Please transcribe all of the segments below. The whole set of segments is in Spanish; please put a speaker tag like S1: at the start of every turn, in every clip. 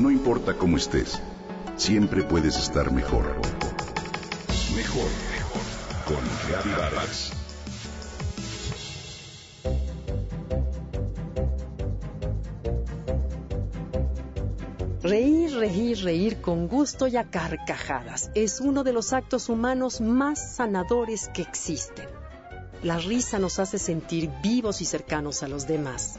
S1: No importa cómo estés, siempre puedes estar mejor. Mejor, mejor. Con Vargas.
S2: Reír, reír, reír con gusto y a carcajadas es uno de los actos humanos más sanadores que existen. La risa nos hace sentir vivos y cercanos a los demás.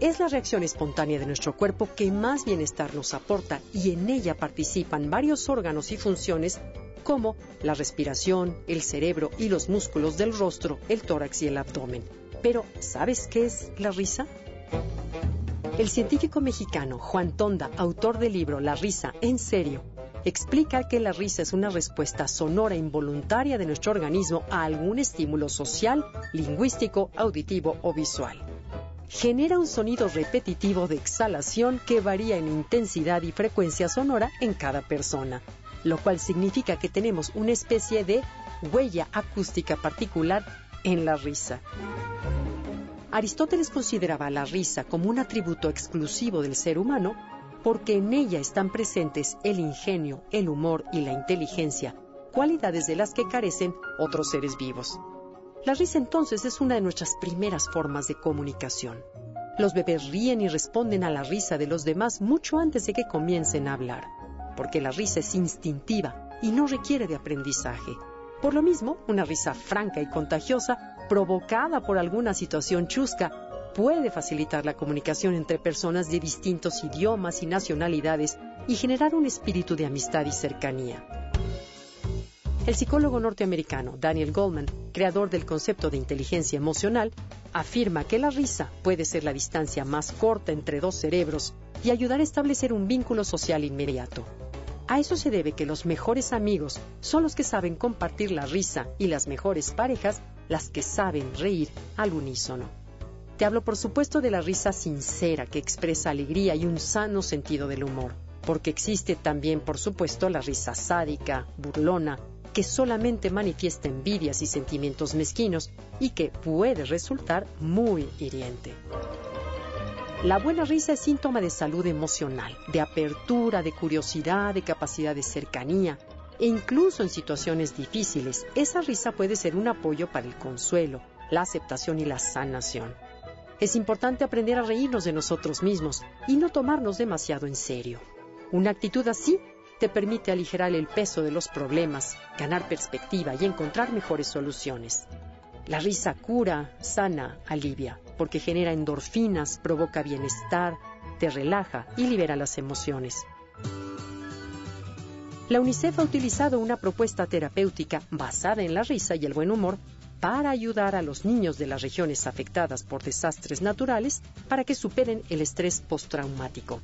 S2: Es la reacción espontánea de nuestro cuerpo que más bienestar nos aporta y en ella participan varios órganos y funciones como la respiración, el cerebro y los músculos del rostro, el tórax y el abdomen. Pero, ¿sabes qué es la risa? El científico mexicano Juan Tonda, autor del libro La risa en serio, explica que la risa es una respuesta sonora involuntaria de nuestro organismo a algún estímulo social, lingüístico, auditivo o visual genera un sonido repetitivo de exhalación que varía en intensidad y frecuencia sonora en cada persona, lo cual significa que tenemos una especie de huella acústica particular en la risa. Aristóteles consideraba la risa como un atributo exclusivo del ser humano porque en ella están presentes el ingenio, el humor y la inteligencia, cualidades de las que carecen otros seres vivos. La risa entonces es una de nuestras primeras formas de comunicación. Los bebés ríen y responden a la risa de los demás mucho antes de que comiencen a hablar, porque la risa es instintiva y no requiere de aprendizaje. Por lo mismo, una risa franca y contagiosa, provocada por alguna situación chusca, puede facilitar la comunicación entre personas de distintos idiomas y nacionalidades y generar un espíritu de amistad y cercanía. El psicólogo norteamericano Daniel Goldman, creador del concepto de inteligencia emocional, afirma que la risa puede ser la distancia más corta entre dos cerebros y ayudar a establecer un vínculo social inmediato. A eso se debe que los mejores amigos son los que saben compartir la risa y las mejores parejas las que saben reír al unísono. Te hablo por supuesto de la risa sincera que expresa alegría y un sano sentido del humor, porque existe también por supuesto la risa sádica, burlona, que solamente manifiesta envidias y sentimientos mezquinos y que puede resultar muy hiriente. La buena risa es síntoma de salud emocional, de apertura, de curiosidad, de capacidad de cercanía, e incluso en situaciones difíciles, esa risa puede ser un apoyo para el consuelo, la aceptación y la sanación. Es importante aprender a reírnos de nosotros mismos y no tomarnos demasiado en serio. Una actitud así te permite aligerar el peso de los problemas, ganar perspectiva y encontrar mejores soluciones. La risa cura, sana, alivia, porque genera endorfinas, provoca bienestar, te relaja y libera las emociones. La UNICEF ha utilizado una propuesta terapéutica basada en la risa y el buen humor para ayudar a los niños de las regiones afectadas por desastres naturales para que superen el estrés postraumático.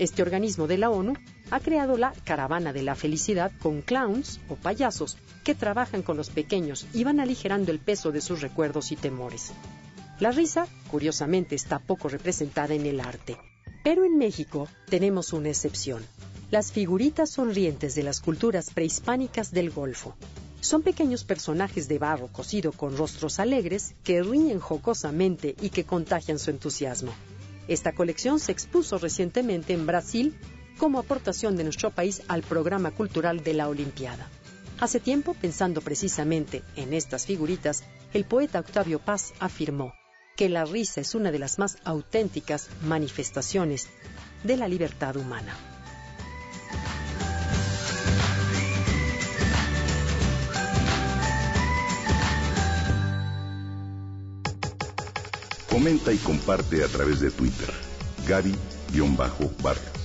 S2: Este organismo de la ONU ha creado la Caravana de la Felicidad con clowns o payasos que trabajan con los pequeños y van aligerando el peso de sus recuerdos y temores. La risa, curiosamente, está poco representada en el arte. Pero en México tenemos una excepción. Las figuritas sonrientes de las culturas prehispánicas del Golfo. Son pequeños personajes de barro cocido con rostros alegres que ríen jocosamente y que contagian su entusiasmo. Esta colección se expuso recientemente en Brasil como aportación de nuestro país al programa cultural de la Olimpiada. Hace tiempo, pensando precisamente en estas figuritas, el poeta Octavio Paz afirmó que la risa es una de las más auténticas manifestaciones de la libertad humana.
S1: Comenta y comparte a través de Twitter. Gaby-Vargas.